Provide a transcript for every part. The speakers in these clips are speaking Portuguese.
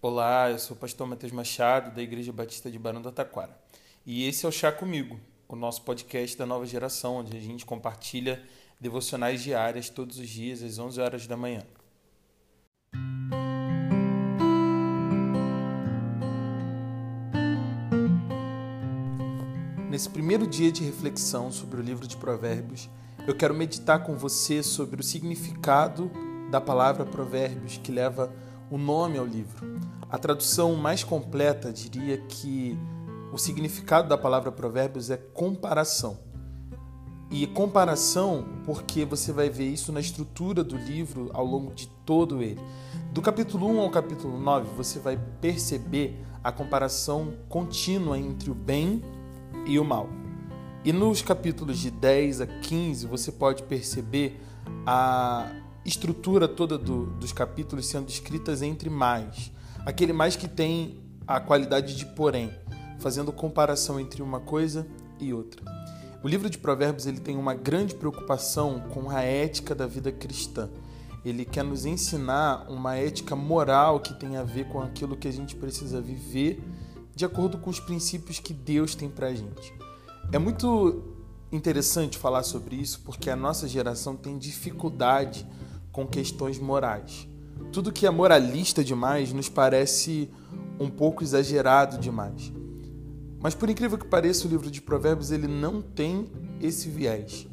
Olá, eu sou o pastor Matheus Machado, da Igreja Batista de Barão do Taquara. E esse é o Chá Comigo, o nosso podcast da nova geração, onde a gente compartilha devocionais diárias todos os dias, às 11 horas da manhã. Nesse primeiro dia de reflexão sobre o livro de Provérbios, eu quero meditar com você sobre o significado da palavra Provérbios, que leva o nome ao livro. A tradução mais completa diria que o significado da palavra Provérbios é comparação. E comparação porque você vai ver isso na estrutura do livro ao longo de todo ele. Do capítulo 1 ao capítulo 9, você vai perceber a comparação contínua entre o bem e o mal. E nos capítulos de 10 a 15, você pode perceber a estrutura toda do, dos capítulos sendo escritas entre mais. Aquele mais que tem a qualidade de porém, fazendo comparação entre uma coisa e outra. O livro de Provérbios ele tem uma grande preocupação com a ética da vida cristã. Ele quer nos ensinar uma ética moral que tem a ver com aquilo que a gente precisa viver de acordo com os princípios que Deus tem para a gente. É muito interessante falar sobre isso porque a nossa geração tem dificuldade com questões morais. Tudo que é moralista demais nos parece um pouco exagerado demais. Mas por incrível que pareça, o livro de Provérbios ele não tem esse viés.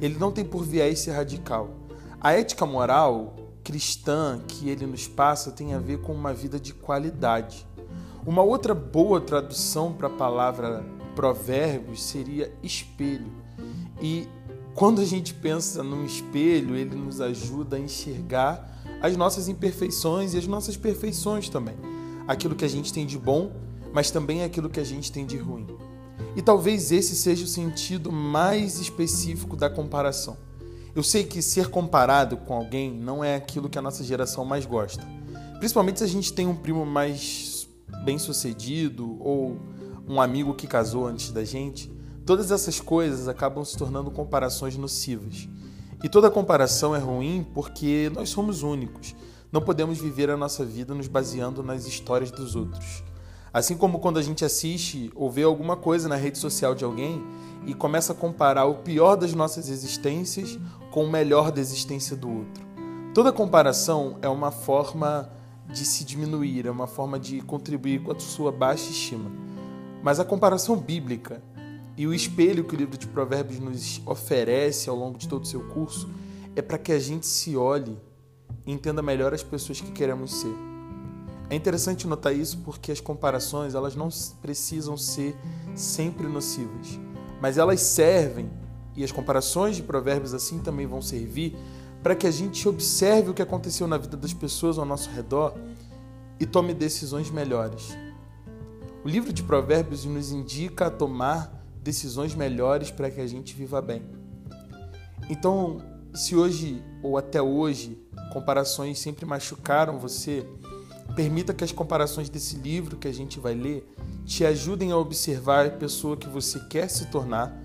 Ele não tem por viés ser radical. A ética moral cristã que ele nos passa tem a ver com uma vida de qualidade. Uma outra boa tradução para a palavra Provérbios seria espelho. E quando a gente pensa num espelho, ele nos ajuda a enxergar as nossas imperfeições e as nossas perfeições também. Aquilo que a gente tem de bom, mas também aquilo que a gente tem de ruim. E talvez esse seja o sentido mais específico da comparação. Eu sei que ser comparado com alguém não é aquilo que a nossa geração mais gosta. Principalmente se a gente tem um primo mais bem-sucedido ou um amigo que casou antes da gente, todas essas coisas acabam se tornando comparações nocivas. E toda comparação é ruim porque nós somos únicos. Não podemos viver a nossa vida nos baseando nas histórias dos outros. Assim como quando a gente assiste ou vê alguma coisa na rede social de alguém e começa a comparar o pior das nossas existências com o melhor da existência do outro. Toda comparação é uma forma de se diminuir, é uma forma de contribuir com a sua baixa estima. Mas a comparação bíblica e o espelho que o livro de Provérbios nos oferece ao longo de todo o seu curso é para que a gente se olhe e entenda melhor as pessoas que queremos ser. É interessante notar isso porque as comparações elas não precisam ser sempre nocivas, mas elas servem e as comparações de provérbios assim também vão servir para que a gente observe o que aconteceu na vida das pessoas ao nosso redor e tome decisões melhores. O livro de Provérbios nos indica a tomar decisões melhores para que a gente viva bem. Então, se hoje ou até hoje comparações sempre machucaram você, permita que as comparações desse livro que a gente vai ler te ajudem a observar a pessoa que você quer se tornar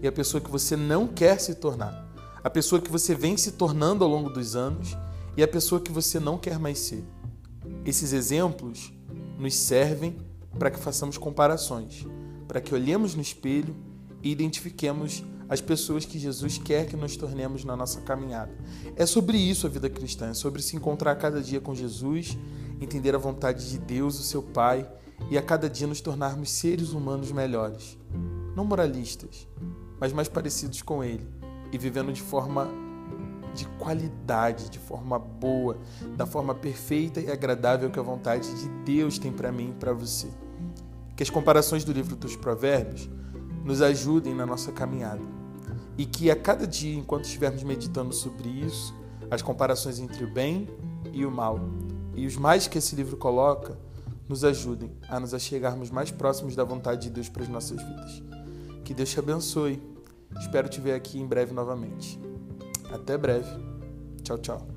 e a pessoa que você não quer se tornar, a pessoa que você vem se tornando ao longo dos anos e a pessoa que você não quer mais ser. Esses exemplos nos servem para que façamos comparações, para que olhemos no espelho e identifiquemos as pessoas que Jesus quer que nos tornemos na nossa caminhada. É sobre isso a vida cristã, é sobre se encontrar cada dia com Jesus, entender a vontade de Deus, o seu Pai, e a cada dia nos tornarmos seres humanos melhores, não moralistas, mas mais parecidos com Ele e vivendo de forma de qualidade, de forma boa, da forma perfeita e agradável que a vontade de Deus tem para mim e para você. Que as comparações do livro dos Provérbios nos ajudem na nossa caminhada. E que a cada dia, enquanto estivermos meditando sobre isso, as comparações entre o bem e o mal, e os mais que esse livro coloca, nos ajudem a nos achegarmos mais próximos da vontade de Deus para as nossas vidas. Que Deus te abençoe. Espero te ver aqui em breve novamente. Até breve. Tchau, tchau.